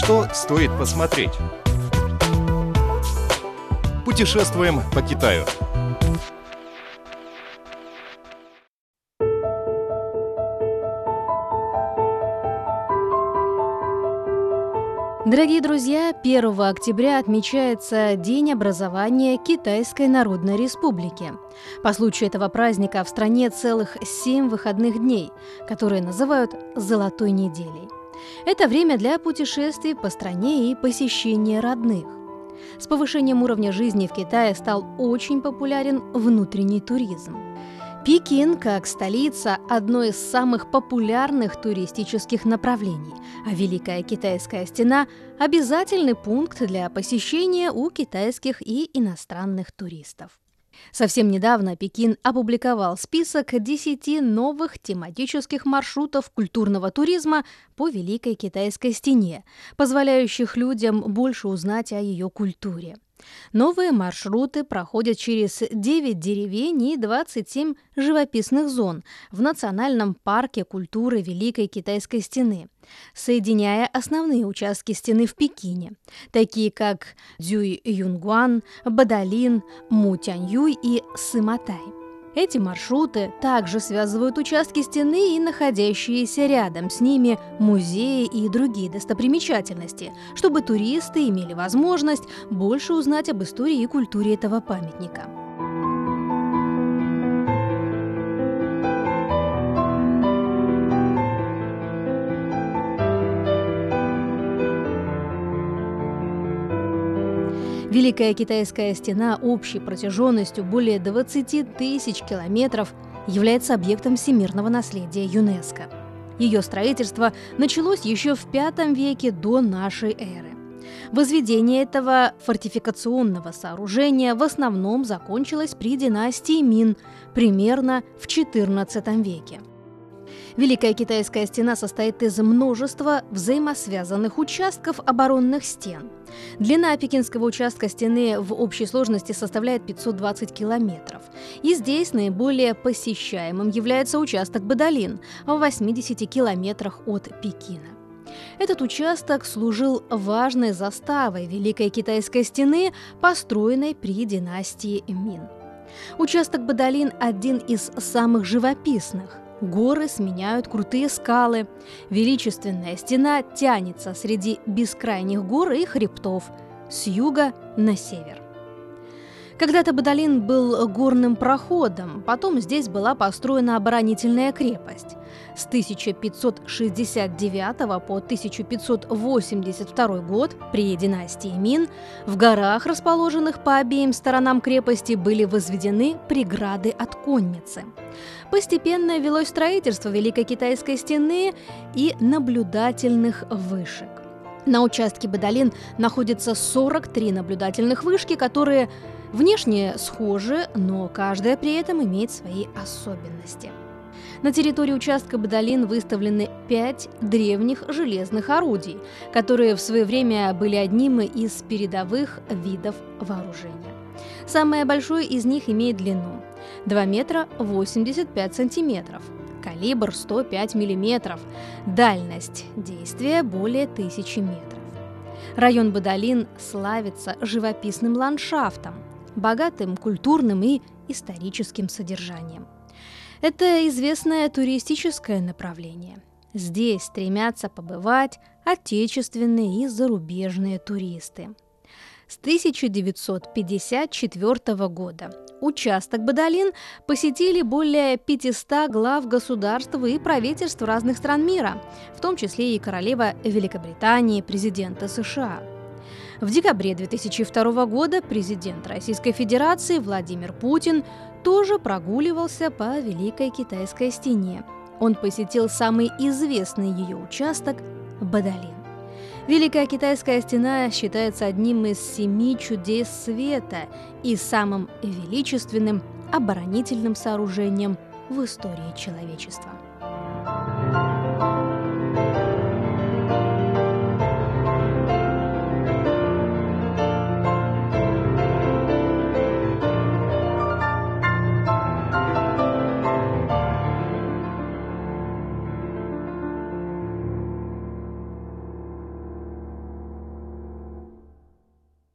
Что стоит посмотреть? Путешествуем по Китаю. Дорогие друзья, 1 октября отмечается День образования Китайской Народной Республики. По случаю этого праздника в стране целых семь выходных дней, которые называют «золотой неделей». Это время для путешествий по стране и посещения родных. С повышением уровня жизни в Китае стал очень популярен внутренний туризм. Пекин, как столица, одно из самых популярных туристических направлений, а Великая Китайская стена – обязательный пункт для посещения у китайских и иностранных туристов. Совсем недавно Пекин опубликовал список 10 новых тематических маршрутов культурного туризма по Великой Китайской стене, позволяющих людям больше узнать о ее культуре. Новые маршруты проходят через 9 деревень и 27 живописных зон в Национальном парке культуры Великой Китайской стены, соединяя основные участки стены в Пекине, такие как Дзюй-Юнгуан, Бадалин, Мутяньюй и Сыматай. Эти маршруты также связывают участки стены и находящиеся рядом с ними музеи и другие достопримечательности, чтобы туристы имели возможность больше узнать об истории и культуре этого памятника. Великая китайская стена общей протяженностью более 20 тысяч километров является объектом всемирного наследия ЮНЕСКО. Ее строительство началось еще в V веке до нашей эры. Возведение этого фортификационного сооружения в основном закончилось при династии Мин примерно в XIV веке. Великая китайская стена состоит из множества взаимосвязанных участков оборонных стен. Длина пекинского участка стены в общей сложности составляет 520 километров. И здесь наиболее посещаемым является участок Бадалин в 80 километрах от Пекина. Этот участок служил важной заставой Великой Китайской стены, построенной при династии Мин. Участок Бадалин – один из самых живописных. Горы сменяют крутые скалы. Величественная стена тянется среди бескрайних гор и хребтов с юга на север. Когда-то Бадалин был горным проходом, потом здесь была построена оборонительная крепость. С 1569 по 1582 год при династии Мин в горах, расположенных по обеим сторонам крепости, были возведены преграды от конницы. Постепенно велось строительство Великой Китайской стены и наблюдательных вышек. На участке Бадалин находится 43 наблюдательных вышки, которые внешне схожи, но каждая при этом имеет свои особенности. На территории участка Бадалин выставлены пять древних железных орудий, которые в свое время были одним из передовых видов вооружения. Самое большое из них имеет длину 2 метра 85 сантиметров, калибр 105 миллиметров, дальность действия более 1000 метров. Район Бадалин славится живописным ландшафтом, богатым культурным и историческим содержанием. Это известное туристическое направление. Здесь стремятся побывать отечественные и зарубежные туристы. С 1954 года участок Бадалин посетили более 500 глав государств и правительств разных стран мира, в том числе и королева Великобритании, президента США. В декабре 2002 года президент Российской Федерации Владимир Путин тоже прогуливался по Великой Китайской стене. Он посетил самый известный ее участок – Бадалин. Великая Китайская стена считается одним из семи чудес света и самым величественным оборонительным сооружением в истории человечества.